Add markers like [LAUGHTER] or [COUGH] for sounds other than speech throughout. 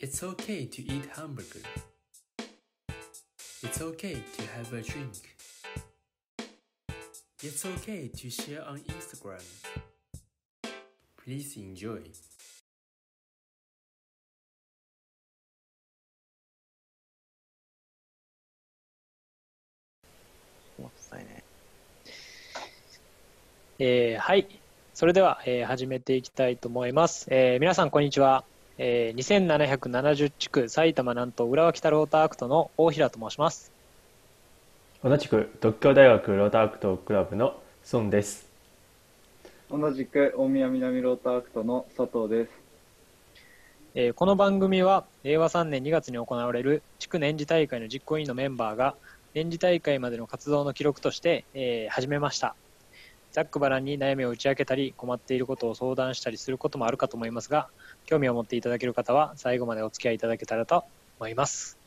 It's okay to eat hamburger. It's okay to have a drink. It's okay to share on Instagram. Please enjoy. もったいね。えーはい。それでは、えー始めていきたいと思います。えー皆さん、こんにちは。えー2770地区埼玉南東浦和北ローターアクトの大平と申します。同じく独協大学ローターアクトクラブの孫です。同じく大宮南ローターアクトの佐藤です。えーこの番組は令和3年2月に行われる地区年次大会の実行委員のメンバーが年次大会までの活動の記録として、えー始めましたざっくばらんに悩みを打ち明けたり困っていることを相談したりすることもあるかと思いますが興味を持っていただける方は最後までお付き合いいただけたらと思います。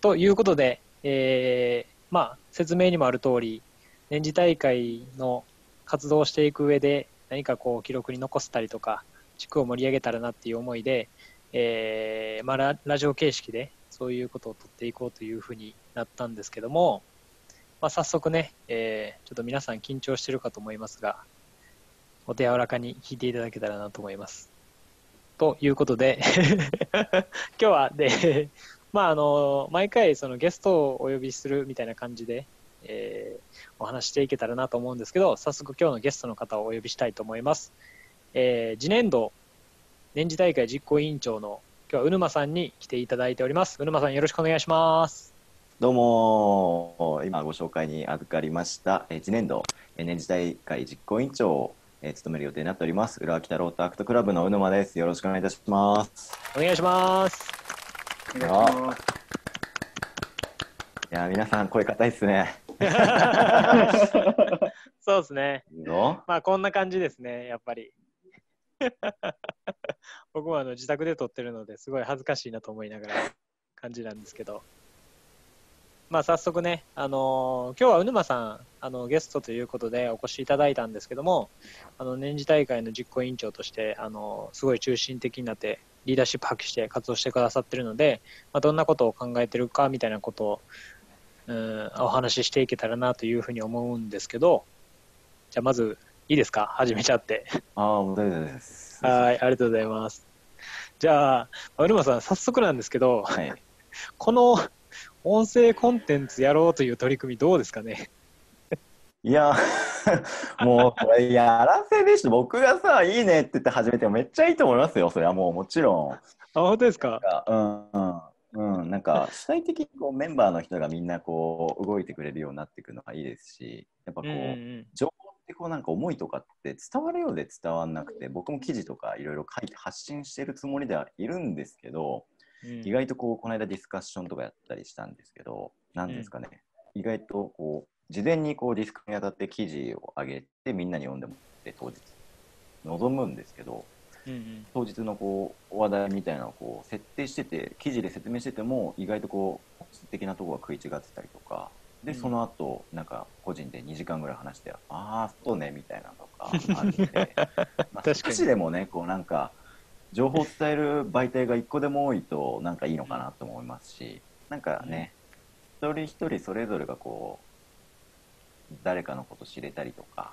ということで、えーまあ、説明にもある通り年次大会の活動をしていく上で何かこう記録に残せたりとか地区を盛り上げたらなっていう思いで、えーまあ、ラジオ形式でそういうことを取っていこうというふうになったんですけども、まあ、早速ね、えーちょっと皆さん緊張してるかと思いますがお手柔らかに聞いていただけたらなと思います。ということで [LAUGHS] 今日はで、[LAUGHS] まあ、あの毎回そのゲストをお呼びするみたいな感じで、えーお話していけたらなと思うんですけど早速今日のゲストの方をお呼びしたいと思います。えー次年度年次大会実行委員長の今日はうぬまさんに来ていただいております。うぬまさんよろしくお願いします。どうも、今ご紹介に預かりました、えー次年度、えー年次大会実行委員長を、えー務める予定になっております、浦和北ロータクトクラブのうぬまです。よろしくお願いいたします。お願いします。いやー、皆さん声硬いっすね。[LAUGHS] そうですね。まあこんな感じですね、やっぱり。[LAUGHS] 僕もあの自宅で撮ってるのですごい恥ずかしいなと思いながら感じなんですけど。まあ早速ね、あのー今日はうぬまさん、あのゲストということでお越しいただいたんですけども、あの年次大会の実行委員長として、あのすごい中心的になってリーダーシップ発揮して活動してくださってるので、まあ、どんなことを考えてるかみたいなことを、うん、お話ししていけたらなというふうに思うんですけど、じゃあまずいいですか？始めちゃって。ああ、もう大丈夫です。はい、ありがとうございます。じゃあ、うるまさん、早速なんですけど、はい。この音声コンテンツやろうという取り組みどうですかね？[LAUGHS] いやー、[LAUGHS] もうこれやらせでしょ。僕がさ、いいねって言って始めてもめっちゃいいと思いますよ。それはもうもちろん。あ、本当ですか？うんうんうん、なんか主体的にこうメンバーの人がみんなこう動いてくれるようになっていくのがいいですしやっぱこう、うんうん情報ってこうなんか思いとかって伝わるようで伝わんなくて僕も記事とかいろいろ書いて発信してるつもりではいるんですけど、うん意外とこうこの間ディスカッションとかやったりしたんですけど何ですかね、意外とこう事前にこうディスクにあたって記事を上げてみんなに読んでもらって当日臨むんですけど、うんうん。当日のこう話題みたいなのをこう設定してて記事で説明してても意外とこう本質的なところが食い違ってたりとかでうん。その後なんか個人で2時間ぐらい話して「ああそうね」みたいなのとかあるんで [LAUGHS] まあ少しでもねこうなんか情報を伝える媒体が1個でも多いとなんかいいのかなと思いますしなんかね一人一人それぞれがこう誰かのこと知れたりとか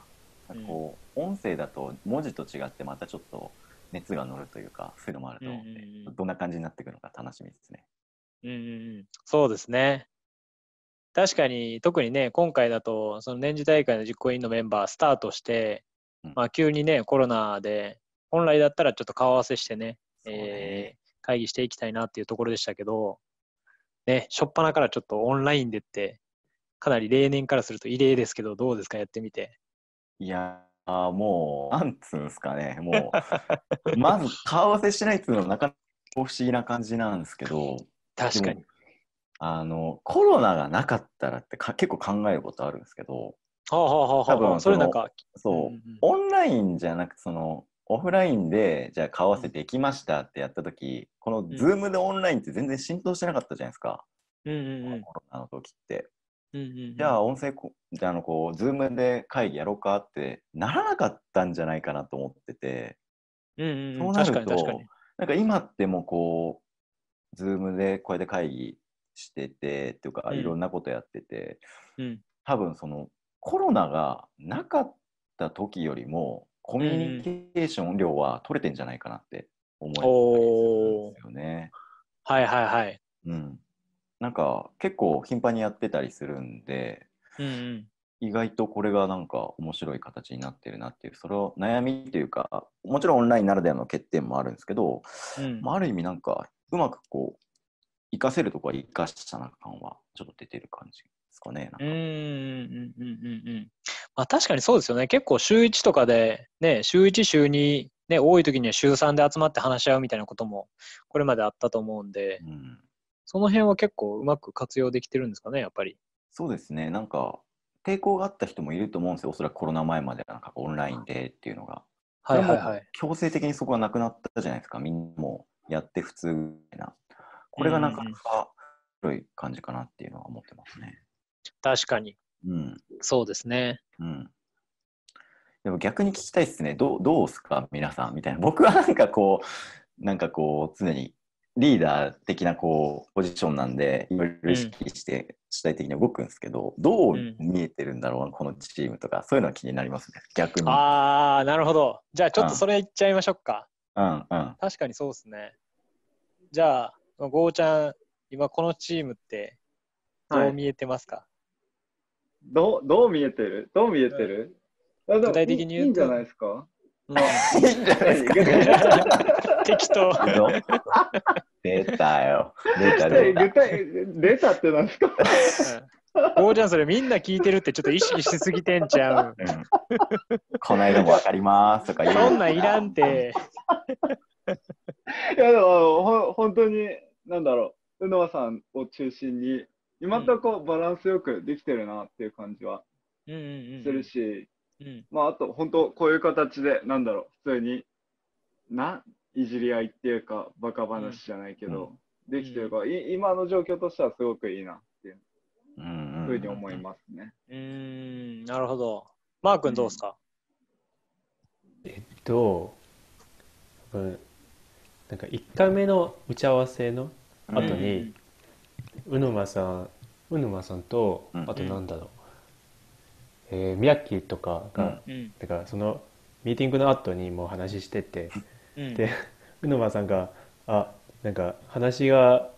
こう音声だと文字と違ってまたちょっと熱が乗るというかそういうのもあると思うんで、うんうんうんどんな感じになっていくのか楽しみですね。うんうんうんそうですね。確かに、特にね、今回だと、その年次大会の実行委員のメンバースタートして、うんまあ、急にね、コロナで、本来だったらちょっと顔合わせしてね、ね。えー会議していきたいなっていうところでしたけど、ね、初っ端からちょっとオンラインでって、かなり例年からすると異例ですけど、どうですか、やってみて。いやーもうなんつうんですかね。もう [LAUGHS] まず顔合わせしないっていうのはなかなか不思議な感じなんですけど確かに。あのコロナがなかったらってか結構考えることあるんですけどはあはあはあはあ多分それなんか、そう、うんうん。オンラインじゃなくてそのオフラインでじゃあ顔合わせできましたってやった時このん。ズームでオンラインって全然浸透してなかったじゃないですか、うんうんうん。コロナの時って。うんうんうん。じゃあ音声こ、じゃああのこう、ズームで会議やろうかってならなかったんじゃないかなと思ってて、うんうんうん、そうなると。なんか今ってもうこう、ズームでこうやって会議してて、っていうか、うん。いろんなことやってて、うん。多分そのコロナがなかった時よりも、コミュニケーション量は取れてんじゃないかなって思ったりすよね。はいはいはい。うん。なんか結構頻繁にやってたりするんで、うんうん。意外とこれがなんか面白い形になってるなっていう、それを悩みというか、もちろんオンラインならではの欠点もあるんですけど、うんまあ、ある意味なんかうまくこう、活かせるとこは活かしたな感はちょっと出てる感じですかね。なんかうんうんうんうんうんうん。まあ確かにそうですよね。結構週1とかで、ね、週1、週2、ね、多い時には週3で集まって話し合うみたいなこともこれまであったと思うんで、うん、その辺は結構うまく活用できてるんですかね、やっぱり。そうですね、なんか抵抗があった人もいると思うんですよ、おそらくコロナ前まではなんかオンラインでっていうのが。はいはいはい。強制的にそこがなくなったじゃないですか、みんなもやって普通みたいな。これがなかなか広い感じかなっていうのは思ってますね。確かに。うん。そうですね。うん。でも逆に聞きたいですね。どう、どうすか？皆さんみたいな。僕はなんかこう、なんかこう、常にリーダー的なこう、ポジションなんで、いろいろ意識して主体的に動くんですけど、どううん見えてるんだろうな、このチームとか、そういうのは気になりますね。逆に。あー、なるほど。じゃあちょっとそれいっちゃいましょうか。うんうん。確かにそうですね。じゃあ、ゴーちゃん、今このチームってどう見えてますか、どう、どう見えてる？どう見えてる、あでも具体的に言うといいんじゃないですか？うんいいんじゃないですか？適当。出たよ。出た具出た。体具体、出たってなんですか？うんゴーちゃんそれみんな聞いてるってちょっと意識しすぎてんちゃう。うんこの間もわかりますとか言う。そんなんいらんて。いや、でもあの、ほん本当に、なんだろう、宇野さんを中心に、今んとこバランスよくできてるなっていう感じは。するし、うん。まあ、あと、本当、こういう形で、なんだろう、普通に、な、いじり合いっていうか、バカ話じゃないけど、できてるから、い今の状況としてはすごくいいなっていうふうに思いますね。うーん、なるほど。マー君どうですか、えっと、うんなんか1回目の打ち合わせの後に、うぬまさん、うぬまさんと、うんあとなんだろう、えー、みやきとかが、うん。だからそのミーティングの後にもう話してて、うん。で、うぬまさんが、あ、なんか話が、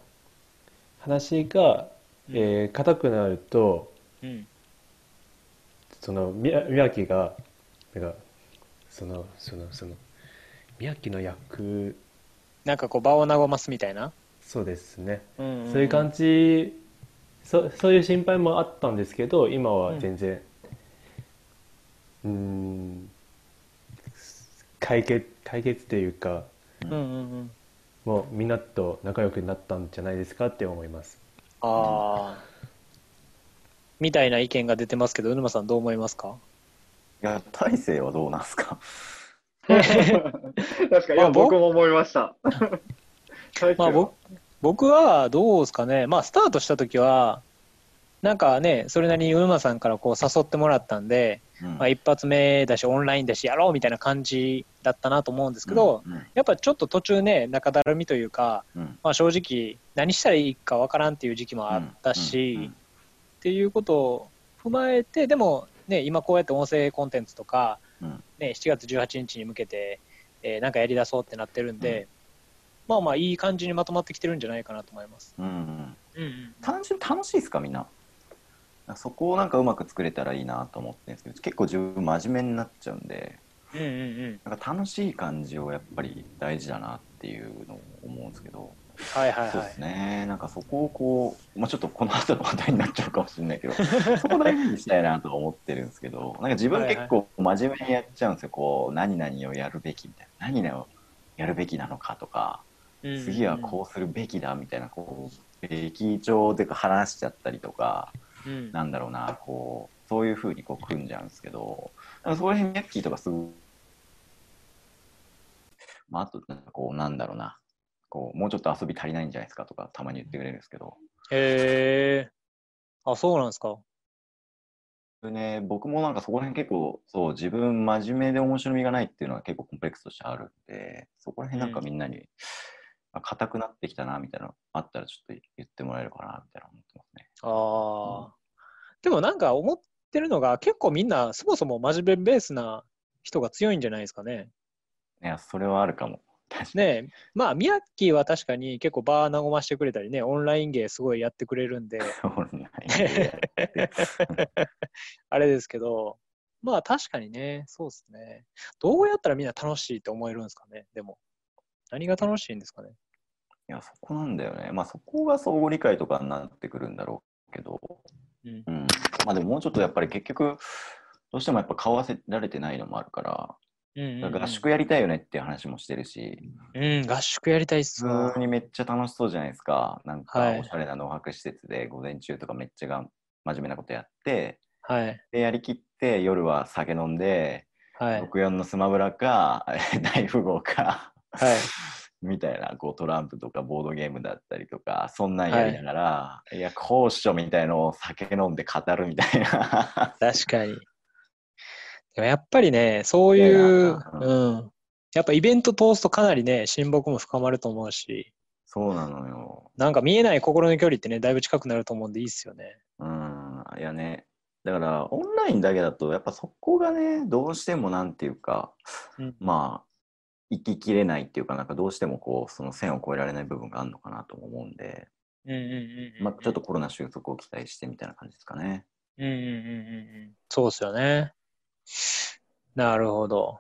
話が、えー硬くなると、うん。そのみや宮城がなんかそのそのその宮城の役なんかこう場を和ますみたいな？そうですね、うんそういう感じそそういう心配もあったんですけど今は全然うーん解決解決というかうんうんうん。もうみんなと仲良くなったんじゃないですかって思います。ああ。みたいな意見が出てますけど、うぬまさんどう思いますか？いや、大勢はどうなんすか？[LAUGHS] 確かに、いや、まあ僕僕も思いました。[LAUGHS] まあ、僕僕はどうですかね、まあ、スタートした時は、なんかね、それなりにうぬまさんからこう誘ってもらったんで、うん。まあ、一発目だし、オンラインだし、やろうみたいな感じだったなと思うんですけど、うん。やっぱちょっと途中ね、中だるみというか、うん。まあ、正直、何したらいいかわからんっていう時期もあったし、うん。うん。っていうことを踏まえて、でも、ね、今こうやって音声コンテンツとか、うん。ね、7月18日に向けて、えーなんかやりだそうってなってるんで、まあまあいい感じにまとまってきてるんじゃないかなと思います。うんうんうんうん、単純に楽しいですかみんな？そこをなんかうまく作れたらいいなと思ってるんですけど結構自分真面目になっちゃうんでうんうんうん。なんか楽しい感じをやっぱり大事だなっていうのを思うんですけどはいはいはいそうです。ねなんかそこをこう、まあ、ちょっとこの後の話題になっちゃうかもしれないけどそこ大事にしたいなとは思ってるんですけどなんか自分結構真面目にやっちゃうんですよこう何々をやるべきみたいな何々をやるべきなのかとか次はこうするべきだみたいなこうべき帳で話しちゃったりとかうん。なんだろうなこうそういうふうにこう組んじゃうんですけどそこら辺ミャッキーとかすごい、まあ、あとなんかこうなんだろうなこうもうちょっと遊び足りないんじゃないですかとかたまに言ってくれるんですけどへえ。あ、そうなんですか？ね、僕もなんかそこら辺結構、そう、自分真面目で面白みがないっていうのは結構コンプレックスとしてあるんで、そこら辺なんかみんなに、まあ硬くなってきたな、みたいなのあったらちょっと言ってもらえるかな、みたいな思ってますね。ああ。でもなんか思ってるのが結構みんなそもそも真面目ベースな人が強いんじゃないですかね。いや、それはあるかも。ねえまあ、ミヤッキーは確かに結構バー和ましてくれたりね、オンラインゲーすごいやってくれるんで、[LAUGHS] [LAUGHS] あれですけど、まあ確かにね、そうですね。どうやったらみんな楽しいって思えるんですかね、でも。何が楽しいんですかね？いや、そこなんだよね。まあ、そこが相互理解とかになってくるんだろうけど、うんう。ん。まあ、でももうちょっとやっぱり結局、どうしてもやっぱ顔合わせられてないのもあるから、うんうんうん合宿やりたいよねっていう話もしてるし、うん、合宿やりたいっすわ普通にめっちゃ楽しそうじゃないですか。なんはいかおしゃれな農泊施設で午前中とかめっちゃが真面目なことやって、はい。で、やりきって夜は酒飲んで、はい。64のスマブラか、[LAUGHS] 大富豪か、はい。[LAUGHS] みたいなこうトランプとかボードゲームだったりとかそんなんやりながら、い、や高所みたいのを酒飲んで語るみたいな。確かに。でもやっぱりね、そういう、うん。やっぱイベント通すとかなりね、親睦も深まると思うし、そうなのよ。なんか見えない心の距離ってね、だいぶ近くなると思うんでいいっすよね。うん。いやね。だからオンラインだけだとやっぱそこがねどうしてもなんていうか、うん。まあ生ききれないっていうかなんかどうしてもこうその線を越えられない部分があるのかなとも思うんで、うんうんうんうん。まあ、ちょっとコロナ収束を期待してみたいな感じですかね。うんうんうんうんうん。そうっすよね。なるほど。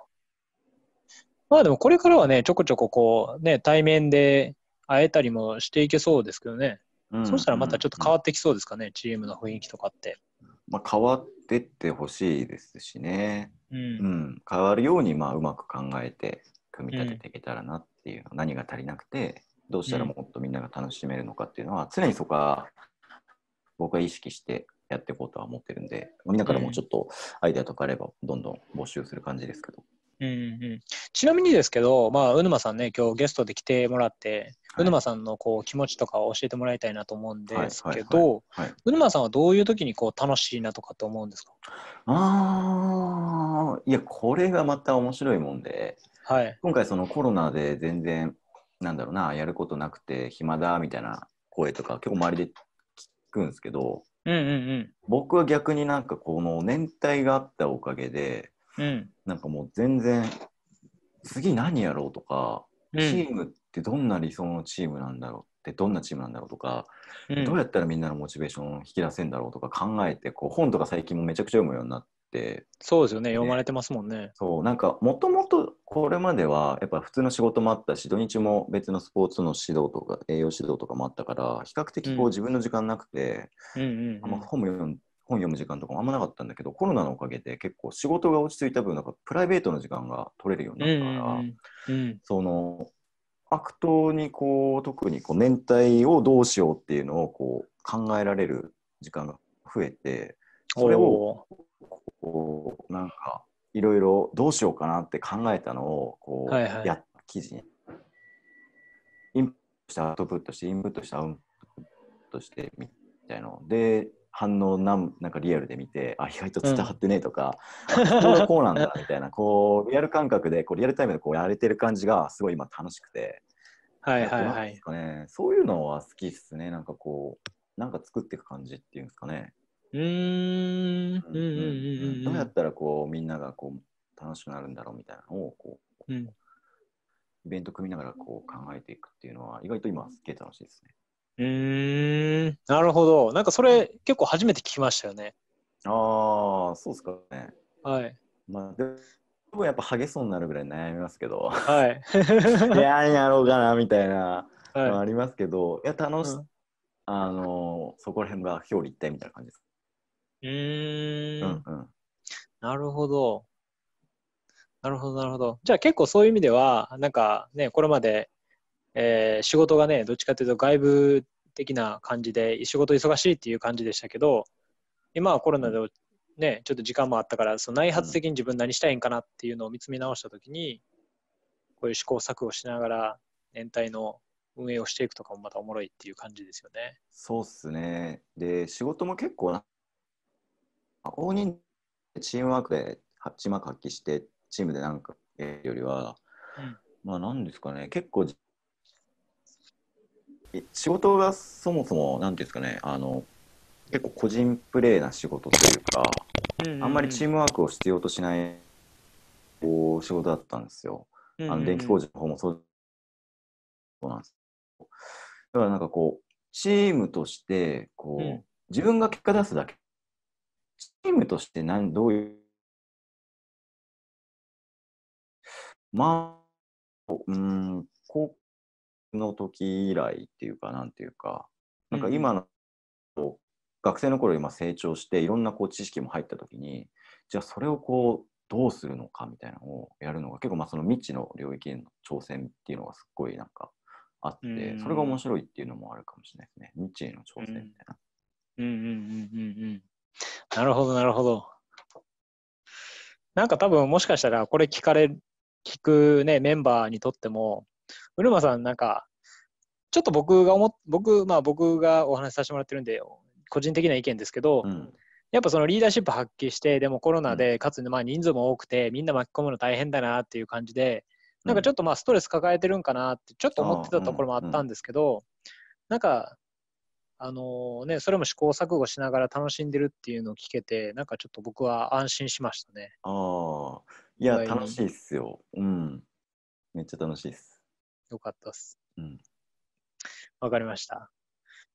まあでもこれからはね、ちょこちょここう、ね、対面で会えたりもしていけそうですけどね。うんそうしたらまたちょっと変わってきそうですかね、チームの雰囲気とかって。まあ、変わってってほしいですしね。う。うんん、変わるようにまあうまく考えて組み立てていけたらなっていう、何が足りなくてどうしたらもっとみんなが楽しめるのかっていうのは、常にそこは僕は意識してやっていこうとは思ってるんでみんなからもちょっとアイデアとかあればどんどん募集する感じですけど、うんうん、ちなみにですけど、まあ、うぬまさんね、今日ゲストで来てもらって、はい。うぬまさんのこう気持ちとかを教えてもらいたいなと思うんですけど、うぬまさんはどういう時にこう楽しいなとかって思うんですか？あーいやこれがまた面白いもんではい。今回そのコロナで全然なんだろうなやることなくて暇だみたいな声とか結構周りで聞くんですけどうんうん僕は逆になんかこの年代があったおかげでうん。うん。なんかもう全然次何やろうとか、うんチームってどんな理想のチームなんだろうってどんなチームなんだろうとか、うんどうやったらみんなのモチベーションを引き出せんだろうとか考えてこう本とか最近もめちゃくちゃ読むようになってそうですよね、読まれてますもんね。そうなんかもともとこれまではやっぱ普通の仕事もあったし土日も別のスポーツの指導とか栄養指導とかもあったから比較的こううん。自分の時間なくて、うんうんあんま本も読ん本読む時間とかもあんまなかったんだけどコロナのおかげで結構仕事が落ち着いた分なんかプライベートの時間が取れるようになったから、んうんうん。その悪党にこう特にこう年体をどうしようっていうのをこう考えられる時間が増えてそれをおこうなんかいろいろどうしようかなって考えたのをこう、はいはい。や記事にインプットしてアウトプットしてインプットしてアウトプットしてみたいなので反応なんなんかリアルで見てあ意外と伝わってねとか、あここがこうなんだみたいなこうリアル感覚でこうリアルタイムでこうやれてる感じがすごい今楽しくて、ーはいはいはい。ね、そういうのは好きっすね。なんかこうなんか作っていく感じっていうんですかね、うーん。うんうんうんうん。どうやったらこうみんながこう楽しくなるんだろうみたいなのをこううんイベント組みながらこう考えていくっていうのは意外と今すっげえ楽しいですね。うーん。なるほど。なんかそれ結構初めて聞きましたよね。ああ、そうですかね。はい。まあ、でもやっぱ激しそうになるぐらい悩みますけど、はい。い [LAUGHS] や、何やろうかなみたいなのははありますけど、いや、楽し、うんあのーそこら辺が表裏一体みたいな感じです。い。うんうん。なるほど。なるほど、なるほど。じゃあ結構そういう意味では、なんかね、これまで、えー仕事がね、どっちかというと外部的な感じで、仕事忙しいっていう感じでしたけど、今はコロナでね、ちょっと時間もあったから、その内発的に自分何したいんかなっていうのを見つめ直したときに、こういう試行錯誤しながら、年体の運営をしていくとかもまたおもろいっていう感じですよね。そうっすね。で、仕事も結構な、大人数チームワークではチームワーク発揮してチームでなんかよりは、うんまあなんですかね結構仕事がそもそもなんていうんですかねあの結構個人プレーな仕事というか、あんまりチーム、ムワークを必要としないこう仕事だったんですよ。あの電気工事。事の方もそうそうなんです。だからなんかこう、チームとして、こう、うん自分が結果出すだけ。チームとして何、どういう、まあ、うーん、高校の時以来っていうか、なんていうか、なんか今の、こう学生の頃今成長して、いろんなこう知識も入った時に、じゃあそれをこう、どうするのかみたいなのをやるのが結構まあその未知の領域への挑戦っていうのがすっごいなんかあってうんそれが面白いっていうのもあるかもしれないですね未知への挑戦みたいな。うんうんうんうんうん。なるほど、なるほど。なんか多分もしかしたらこれ聞かれ、聞くね、メンバーにとっても、うるまさんなんか、ちょっと僕が思っ、僕、まあ僕がお話しさせてもらってるんで、個人的な意見ですけど、うん。やっぱそのリーダーシップ発揮して、でもコロナで、かつまあ人数も多くて、みんな巻き込むの大変だなっていう感じで、なんかちょっとまあストレス抱えてるんかなって、ちょっと思ってたところもあったんですけど、なんか、あのね、それも試行錯誤しながら楽しんでるっていうのを聞けて、なんかちょっと僕は安心しましたね。ああ、いや、楽しいっすよ。うん。めっちゃ楽しいっす。よかったです。うん。わかりました。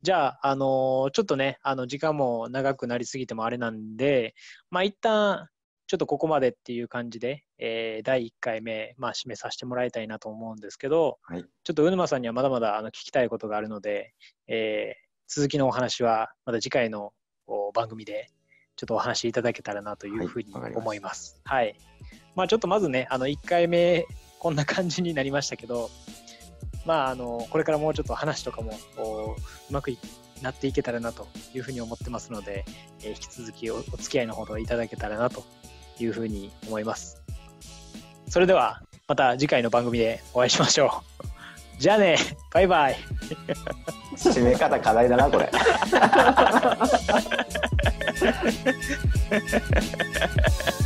じゃあ、あのーちょっとね、あの、時間も長くなりすぎてもあれなんで、まあ、一旦、ちょっとここまでっていう感じで、えー第1回目、まあ、締めさせてもらいたいなと思うんですけど、はい。ちょっとうぬまさんにはまだまだあの聞きたいことがあるので、えー続きのお話はまた次回のお番組でちょっとお話しいただけたらなというふうにはいました思います。はい。まあちょっとまずね、あの1回目こんな感じになりましたけど、まああのこれからもうちょっと話とかもこううまくいなっていけたらなというふうに思ってますので、えー引き続きおお付き合いのほどいただけたらなというふうに思います。それではまた次回の番組でお会いしましょう。じゃあね、バイバイ。締め方課題だな、これ。[LAUGHS]